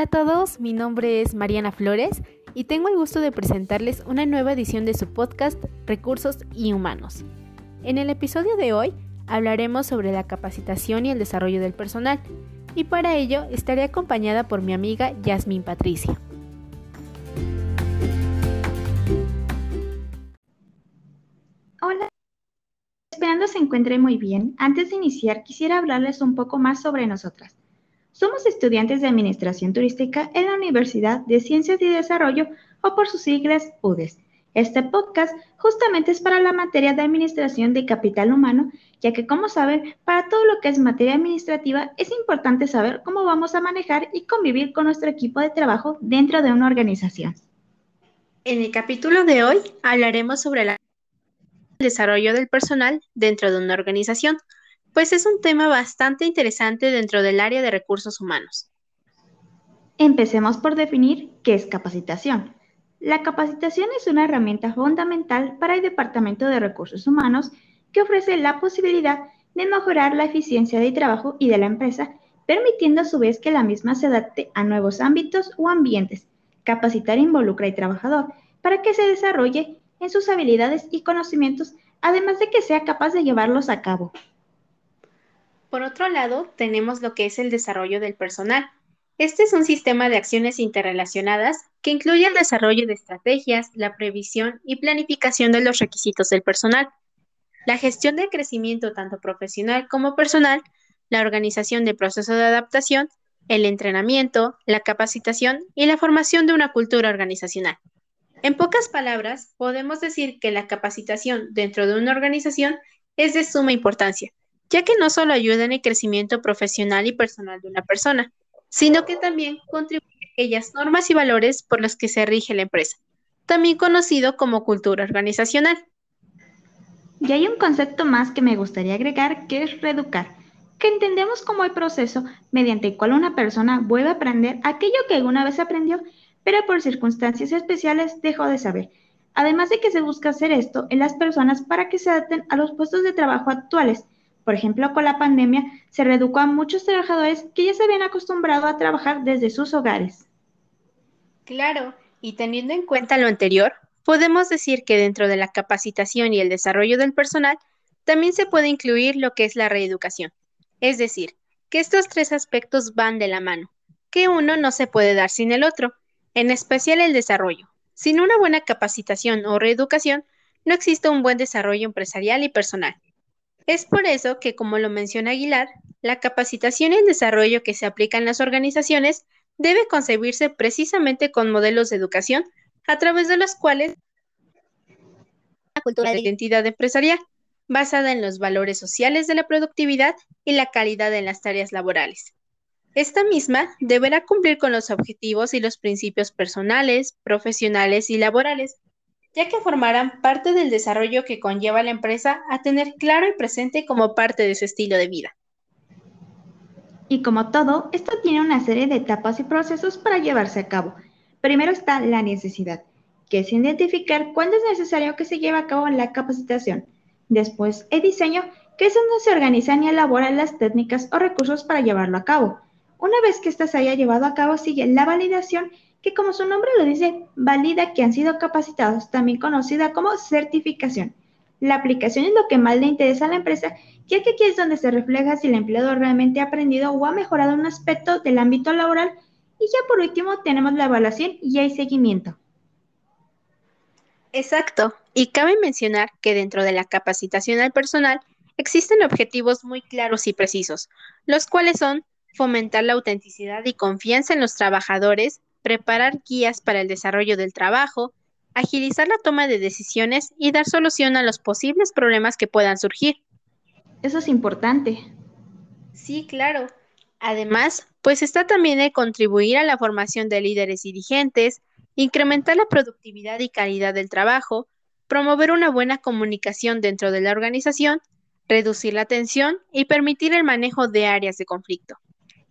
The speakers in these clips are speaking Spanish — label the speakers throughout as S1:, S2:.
S1: Hola a todos, mi nombre es Mariana Flores y tengo el gusto de presentarles una nueva edición de su podcast Recursos y Humanos. En el episodio de hoy hablaremos sobre la capacitación y el desarrollo del personal y para ello estaré acompañada por mi amiga Yasmin Patricia.
S2: Hola, esperando se encuentre muy bien. Antes de iniciar quisiera hablarles un poco más sobre nosotras. Somos estudiantes de Administración Turística en la Universidad de Ciencias y Desarrollo o por sus siglas UDES. Este podcast justamente es para la materia de Administración de Capital Humano, ya que como saben, para todo lo que es materia administrativa es importante saber cómo vamos a manejar y convivir con nuestro equipo de trabajo dentro de una organización.
S1: En el capítulo de hoy hablaremos sobre el desarrollo del personal dentro de una organización pues es un tema bastante interesante dentro del área de recursos humanos.
S2: Empecemos por definir qué es capacitación. La capacitación es una herramienta fundamental para el Departamento de Recursos Humanos que ofrece la posibilidad de mejorar la eficiencia de trabajo y de la empresa, permitiendo a su vez que la misma se adapte a nuevos ámbitos o ambientes. Capacitar involucra al trabajador para que se desarrolle en sus habilidades y conocimientos, además de que sea capaz de llevarlos a cabo.
S1: Por otro lado, tenemos lo que es el desarrollo del personal. Este es un sistema de acciones interrelacionadas que incluye el desarrollo de estrategias, la previsión y planificación de los requisitos del personal, la gestión del crecimiento tanto profesional como personal, la organización del proceso de adaptación, el entrenamiento, la capacitación y la formación de una cultura organizacional. En pocas palabras, podemos decir que la capacitación dentro de una organización es de suma importancia, ya que no solo ayuda en el crecimiento profesional y personal de una persona, sino que también contribuye a aquellas normas y valores por los que se rige la empresa, también conocido como cultura organizacional.
S2: Y hay un concepto más que me gustaría agregar, que es reeducar, que entendemos como el proceso mediante el cual una persona vuelve a aprender aquello que alguna vez aprendió, pero por circunstancias especiales dejó de saber. Además de que se busca hacer esto en las personas para que se adapten a los puestos de trabajo actuales, por ejemplo, con la pandemia se redujo a muchos trabajadores que ya se habían acostumbrado a trabajar desde sus hogares.
S1: Claro, y teniendo en cuenta lo anterior, podemos decir que dentro de la capacitación y el desarrollo del personal también se puede incluir lo que es la reeducación. Es decir, que estos tres aspectos van de la mano, que uno no se puede dar sin el otro, en especial el desarrollo. Sin una buena capacitación o reeducación, no existe un buen desarrollo empresarial y personal. Es por eso que, como lo menciona Aguilar, la capacitación y el desarrollo que se aplica en las organizaciones debe concebirse precisamente con modelos de educación a través de los cuales la cultura de identidad empresarial, basada en los valores sociales de la productividad y la calidad en las tareas laborales. Esta misma deberá cumplir con los objetivos y los principios personales, profesionales y laborales ya que formarán parte del desarrollo que conlleva la empresa a tener claro y presente como parte de su estilo de vida.
S2: Y como todo, esto tiene una serie de etapas y procesos para llevarse a cabo. Primero está la necesidad, que es identificar cuándo es necesario que se lleve a cabo la capacitación. Después, el diseño, que es donde se organizan y elaboran las técnicas o recursos para llevarlo a cabo. Una vez que ésta se haya llevado a cabo, sigue la validación que como su nombre lo dice, valida que han sido capacitados, también conocida como certificación. La aplicación es lo que más le interesa a la empresa, ya que aquí es donde se refleja si el empleado realmente ha aprendido o ha mejorado un aspecto del ámbito laboral. Y ya por último tenemos la evaluación y el seguimiento.
S1: Exacto. Y cabe mencionar que dentro de la capacitación al personal existen objetivos muy claros y precisos, los cuales son fomentar la autenticidad y confianza en los trabajadores, preparar guías para el desarrollo del trabajo, agilizar la toma de decisiones y dar solución a los posibles problemas que puedan surgir.
S2: Eso es importante.
S1: Sí, claro. Además, pues está también el contribuir a la formación de líderes dirigentes, incrementar la productividad y calidad del trabajo, promover una buena comunicación dentro de la organización, reducir la tensión y permitir el manejo de áreas de conflicto.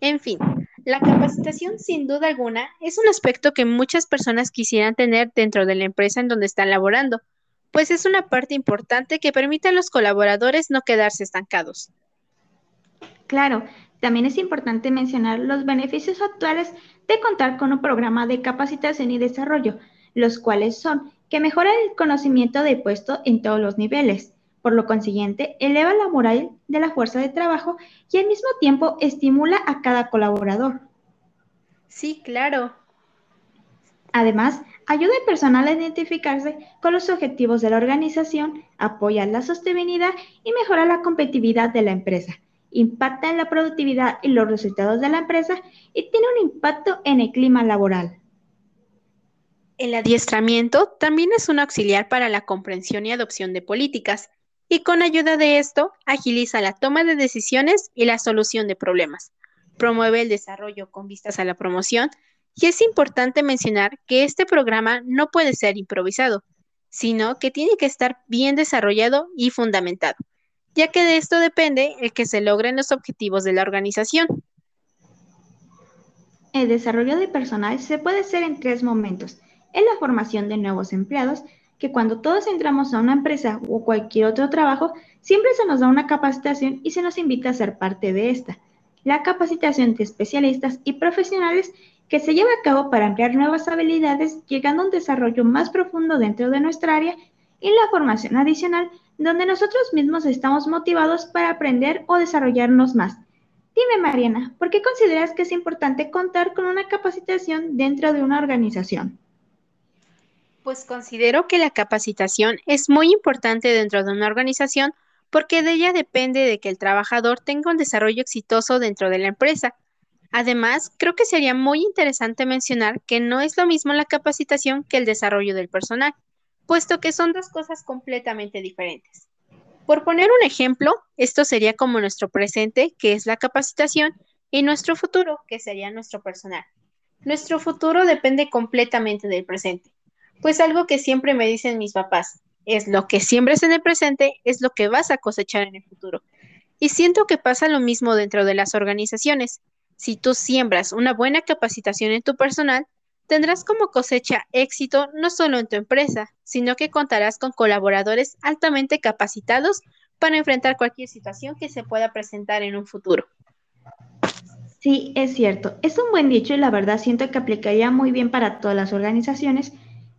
S1: En fin, la capacitación, sin duda alguna, es un aspecto que muchas personas quisieran tener dentro de la empresa en donde están laborando, pues es una parte importante que permite a los colaboradores no quedarse estancados.
S2: Claro, también es importante mencionar los beneficios actuales de contar con un programa de capacitación y desarrollo, los cuales son que mejora el conocimiento de puesto en todos los niveles, por lo consiguiente, eleva la moral de la fuerza de trabajo y al mismo tiempo estimula a cada colaborador.
S1: Sí, claro.
S2: Además, ayuda al personal a identificarse con los objetivos de la organización, apoya la sostenibilidad y mejora la competitividad de la empresa, impacta en la productividad y los resultados de la empresa y tiene un impacto en el clima laboral.
S1: El adiestramiento también es un auxiliar para la comprensión y adopción de políticas, y con ayuda de esto agiliza la toma de decisiones y la solución de problemas. Promueve el desarrollo con vistas a la promoción y es importante mencionar que este programa no puede ser improvisado, sino que tiene que estar bien desarrollado y fundamentado, ya que de esto depende el que se logren los objetivos de la organización.
S2: El desarrollo de personal se puede hacer en tres momentos. En la formación de nuevos empleados, que cuando todos entramos a una empresa o cualquier otro trabajo, siempre se nos da una capacitación y se nos invita a ser parte de esta. La capacitación de especialistas y profesionales que se lleva a cabo para ampliar nuevas habilidades, llegando a un desarrollo más profundo dentro de nuestra área, y la formación adicional, donde nosotros mismos estamos motivados para aprender o desarrollarnos más. Dime, Mariana, ¿por qué consideras que es importante contar con una capacitación dentro de una organización?
S1: Pues considero que la capacitación es muy importante dentro de una organización porque de ella depende de que el trabajador tenga un desarrollo exitoso dentro de la empresa. Además, creo que sería muy interesante mencionar que no es lo mismo la capacitación que el desarrollo del personal, puesto que son dos cosas completamente diferentes. Por poner un ejemplo, esto sería como nuestro presente, que es la capacitación, y nuestro futuro, que sería nuestro personal. Nuestro futuro depende completamente del presente. Pues algo que siempre me dicen mis papás, es lo que siembres en el presente, es lo que vas a cosechar en el futuro. Y siento que pasa lo mismo dentro de las organizaciones. Si tú siembras una buena capacitación en tu personal, tendrás como cosecha éxito no solo en tu empresa, sino que contarás con colaboradores altamente capacitados para enfrentar cualquier situación que se pueda presentar en un futuro.
S2: Sí, es cierto. Es un buen dicho y la verdad siento que aplicaría muy bien para todas las organizaciones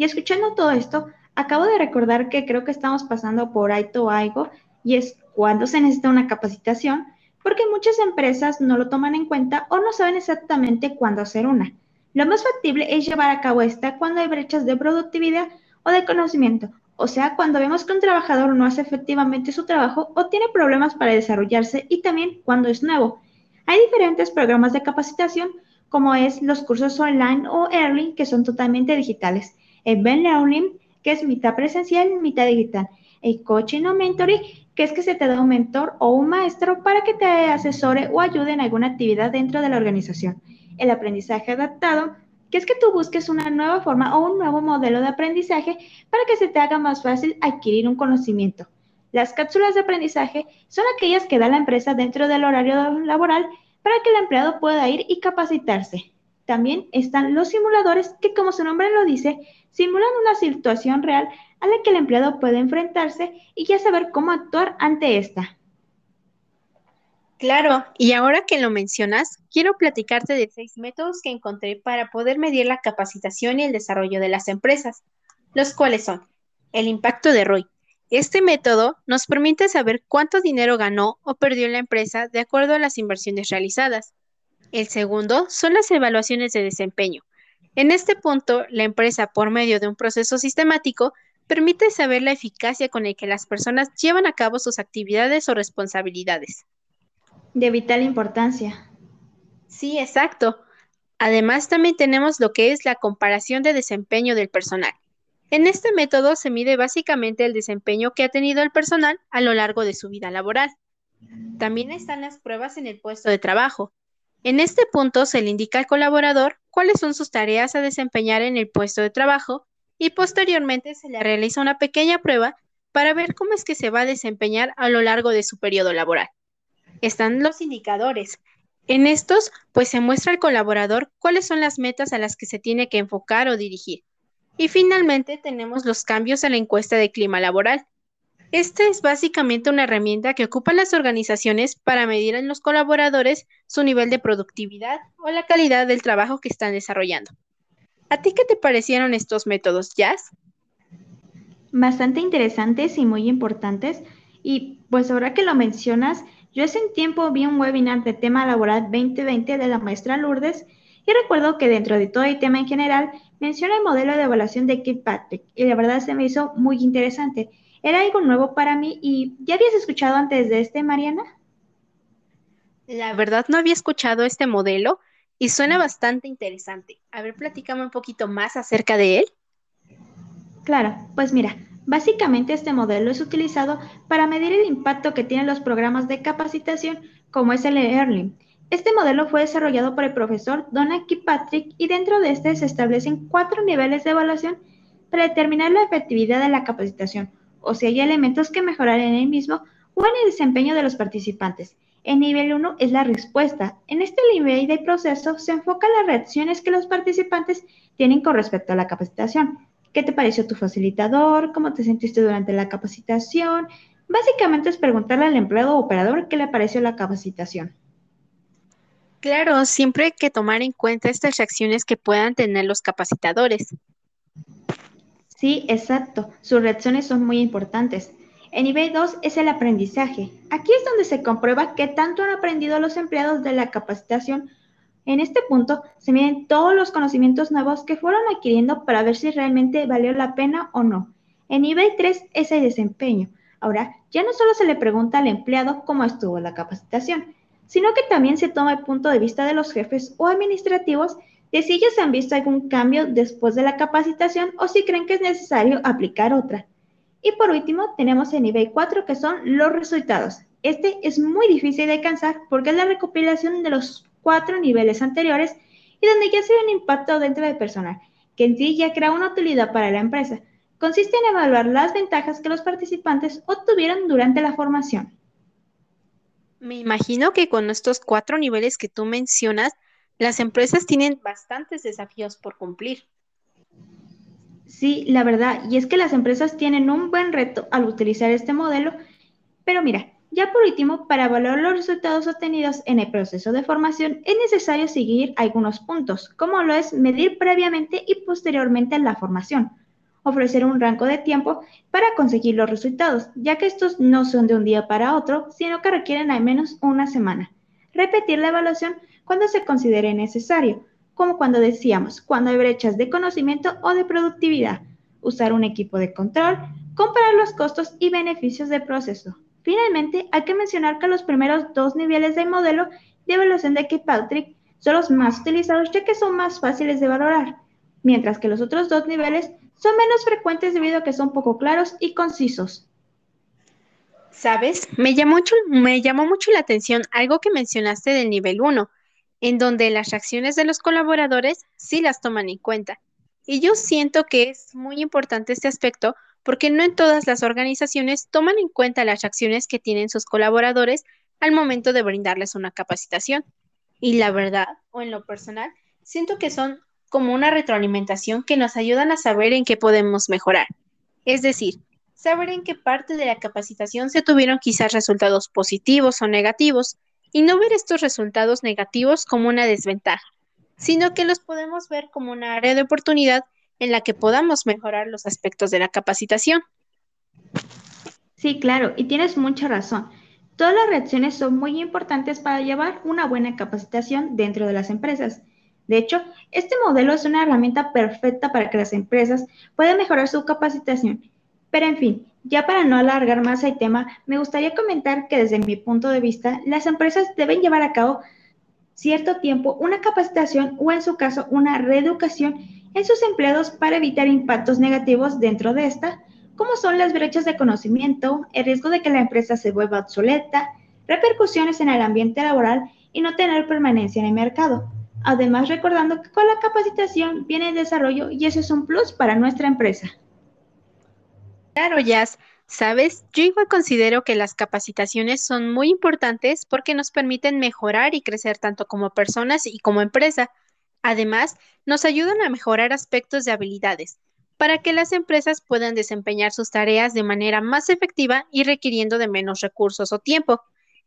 S2: y escuchando todo esto, acabo de recordar que creo que estamos pasando por alto algo y es cuando se necesita una capacitación, porque muchas empresas no lo toman en cuenta o no saben exactamente cuándo hacer una. Lo más factible es llevar a cabo esta cuando hay brechas de productividad o de conocimiento, o sea, cuando vemos que un trabajador no hace efectivamente su trabajo o tiene problemas para desarrollarse y también cuando es nuevo. Hay diferentes programas de capacitación, como es los cursos online o early, que son totalmente digitales el Ben Learning, que es mitad presencial, mitad digital. El coaching o mentoring, que es que se te da un mentor o un maestro para que te asesore o ayude en alguna actividad dentro de la organización. El aprendizaje adaptado, que es que tú busques una nueva forma o un nuevo modelo de aprendizaje para que se te haga más fácil adquirir un conocimiento. Las cápsulas de aprendizaje son aquellas que da la empresa dentro del horario laboral para que el empleado pueda ir y capacitarse. También están los simuladores que, como su nombre lo dice, simulan una situación real a la que el empleado puede enfrentarse y ya saber cómo actuar ante esta.
S1: Claro, y ahora que lo mencionas, quiero platicarte de seis métodos que encontré para poder medir la capacitación y el desarrollo de las empresas, los cuales son el impacto de ROI. Este método nos permite saber cuánto dinero ganó o perdió la empresa de acuerdo a las inversiones realizadas. El segundo son las evaluaciones de desempeño. En este punto, la empresa, por medio de un proceso sistemático, permite saber la eficacia con la que las personas llevan a cabo sus actividades o responsabilidades.
S2: De vital importancia.
S1: Sí, exacto. Además, también tenemos lo que es la comparación de desempeño del personal. En este método se mide básicamente el desempeño que ha tenido el personal a lo largo de su vida laboral. También están las pruebas en el puesto de trabajo, en este punto se le indica al colaborador cuáles son sus tareas a desempeñar en el puesto de trabajo y posteriormente se le realiza una pequeña prueba para ver cómo es que se va a desempeñar a lo largo de su periodo laboral. Están los indicadores. En estos, pues se muestra al colaborador cuáles son las metas a las que se tiene que enfocar o dirigir. Y finalmente tenemos los cambios en la encuesta de clima laboral. Esta es básicamente una herramienta que ocupan las organizaciones para medir en los colaboradores su nivel de productividad o la calidad del trabajo que están desarrollando. ¿A ti qué te parecieron estos métodos, Jazz?
S2: Bastante interesantes y muy importantes. Y pues ahora que lo mencionas, yo hace un tiempo vi un webinar de tema laboral 2020 de la maestra Lourdes y recuerdo que dentro de todo el tema en general menciona el modelo de evaluación de Kirkpatrick y la verdad se me hizo muy interesante. Era algo nuevo para mí y ¿ya habías escuchado antes de este, Mariana?
S1: La verdad no había escuchado este modelo y suena bastante interesante. A ver, platícame un poquito más acerca de él.
S2: Claro, pues mira, básicamente este modelo es utilizado para medir el impacto que tienen los programas de capacitación como es el e-learning. Este modelo fue desarrollado por el profesor Donna Patrick y dentro de este se establecen cuatro niveles de evaluación para determinar la efectividad de la capacitación o si hay elementos que mejorar en el mismo o en el desempeño de los participantes. El nivel 1 es la respuesta. En este nivel de proceso se enfocan las reacciones que los participantes tienen con respecto a la capacitación. ¿Qué te pareció tu facilitador? ¿Cómo te sentiste durante la capacitación? Básicamente es preguntarle al empleado o operador qué le pareció la capacitación.
S1: Claro, siempre hay que tomar en cuenta estas reacciones que puedan tener los capacitadores.
S2: Sí, exacto. Sus reacciones son muy importantes. El nivel 2 es el aprendizaje. Aquí es donde se comprueba qué tanto han aprendido los empleados de la capacitación. En este punto se miden todos los conocimientos nuevos que fueron adquiriendo para ver si realmente valió la pena o no. El nivel 3 es el desempeño. Ahora, ya no solo se le pregunta al empleado cómo estuvo la capacitación, sino que también se toma el punto de vista de los jefes o administrativos de si ellos han visto algún cambio después de la capacitación o si creen que es necesario aplicar otra. Y por último, tenemos el nivel 4 que son los resultados. Este es muy difícil de alcanzar porque es la recopilación de los cuatro niveles anteriores y donde ya se ve un impacto dentro del personal, que en sí ya crea una utilidad para la empresa. Consiste en evaluar las ventajas que los participantes obtuvieron durante la formación.
S1: Me imagino que con estos cuatro niveles que tú mencionas, las empresas tienen bastantes desafíos por cumplir.
S2: Sí, la verdad, y es que las empresas tienen un buen reto al utilizar este modelo, pero mira, ya por último, para evaluar los resultados obtenidos en el proceso de formación es necesario seguir algunos puntos, como lo es medir previamente y posteriormente la formación, ofrecer un rango de tiempo para conseguir los resultados, ya que estos no son de un día para otro, sino que requieren al menos una semana. Repetir la evaluación cuando se considere necesario, como cuando decíamos, cuando hay brechas de conocimiento o de productividad, usar un equipo de control, comparar los costos y beneficios del proceso. Finalmente, hay que mencionar que los primeros dos niveles del modelo de evaluación de Kirkpatrick son los más utilizados ya que son más fáciles de valorar, mientras que los otros dos niveles son menos frecuentes debido a que son poco claros y concisos.
S1: ¿Sabes? Me llamó, mucho, me llamó mucho la atención algo que mencionaste del nivel 1, en donde las reacciones de los colaboradores sí las toman en cuenta. Y yo siento que es muy importante este aspecto porque no en todas las organizaciones toman en cuenta las reacciones que tienen sus colaboradores al momento de brindarles una capacitación. Y la verdad, o en lo personal, siento que son como una retroalimentación que nos ayudan a saber en qué podemos mejorar. Es decir, saber en qué parte de la capacitación se tuvieron quizás resultados positivos o negativos y no ver estos resultados negativos como una desventaja, sino que los podemos ver como una área de oportunidad en la que podamos mejorar los aspectos de la capacitación.
S2: Sí, claro, y tienes mucha razón. Todas las reacciones son muy importantes para llevar una buena capacitación dentro de las empresas. De hecho, este modelo es una herramienta perfecta para que las empresas puedan mejorar su capacitación. Pero en fin, ya para no alargar más el tema, me gustaría comentar que desde mi punto de vista, las empresas deben llevar a cabo cierto tiempo una capacitación o en su caso una reeducación en sus empleados para evitar impactos negativos dentro de esta, como son las brechas de conocimiento, el riesgo de que la empresa se vuelva obsoleta, repercusiones en el ambiente laboral y no tener permanencia en el mercado. Además, recordando que con la capacitación viene el desarrollo y eso es un plus para nuestra empresa.
S1: Claro, Jazz. Sabes, yo igual considero que las capacitaciones son muy importantes porque nos permiten mejorar y crecer tanto como personas y como empresa. Además, nos ayudan a mejorar aspectos de habilidades, para que las empresas puedan desempeñar sus tareas de manera más efectiva y requiriendo de menos recursos o tiempo.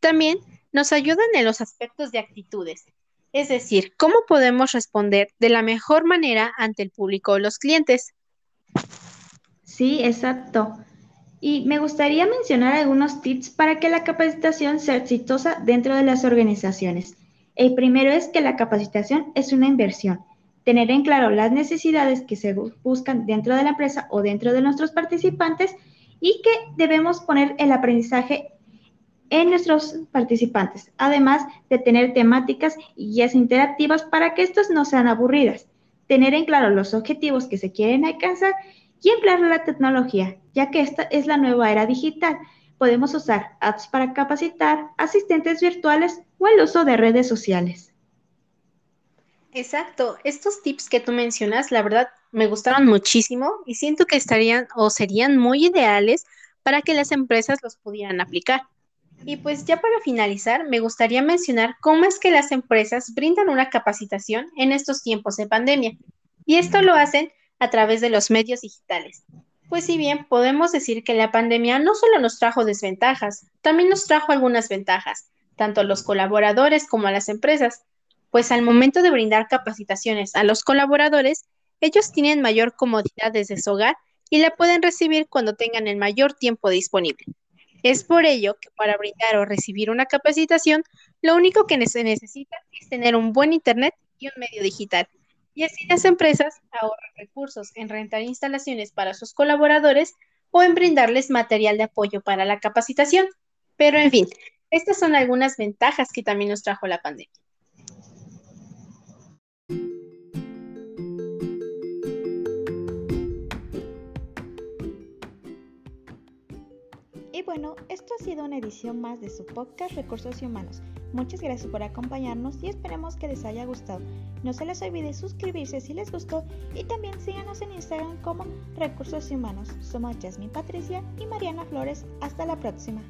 S1: También nos ayudan en los aspectos de actitudes, es decir, cómo podemos responder de la mejor manera ante el público o los clientes.
S2: Sí, exacto. Y me gustaría mencionar algunos tips para que la capacitación sea exitosa dentro de las organizaciones. El primero es que la capacitación es una inversión. Tener en claro las necesidades que se buscan dentro de la empresa o dentro de nuestros participantes y que debemos poner el aprendizaje en nuestros participantes, además de tener temáticas y guías interactivas para que estas no sean aburridas. Tener en claro los objetivos que se quieren alcanzar y emplear la tecnología, ya que esta es la nueva era digital. Podemos usar apps para capacitar, asistentes virtuales o el uso de redes sociales.
S1: Exacto, estos tips que tú mencionas, la verdad, me gustaron muchísimo y siento que estarían o serían muy ideales para que las empresas los pudieran aplicar. Y pues ya para finalizar, me gustaría mencionar cómo es que las empresas brindan una capacitación en estos tiempos de pandemia. Y esto lo hacen a través de los medios digitales. Pues si bien podemos decir que la pandemia no solo nos trajo desventajas, también nos trajo algunas ventajas, tanto a los colaboradores como a las empresas, pues al momento de brindar capacitaciones a los colaboradores, ellos tienen mayor comodidad desde su hogar y la pueden recibir cuando tengan el mayor tiempo disponible. Es por ello que para brindar o recibir una capacitación, lo único que se necesita es tener un buen Internet y un medio digital. Y así las empresas ahorran recursos en rentar instalaciones para sus colaboradores o en brindarles material de apoyo para la capacitación. Pero en fin, estas son algunas ventajas que también nos trajo la pandemia.
S2: Y bueno, esto ha sido una edición más de su podcast Recursos y Humanos. Muchas gracias por acompañarnos y esperemos que les haya gustado. No se les olvide suscribirse si les gustó y también síganos en Instagram como Recursos Humanos. Somos Jasmine Patricia y Mariana Flores. Hasta la próxima.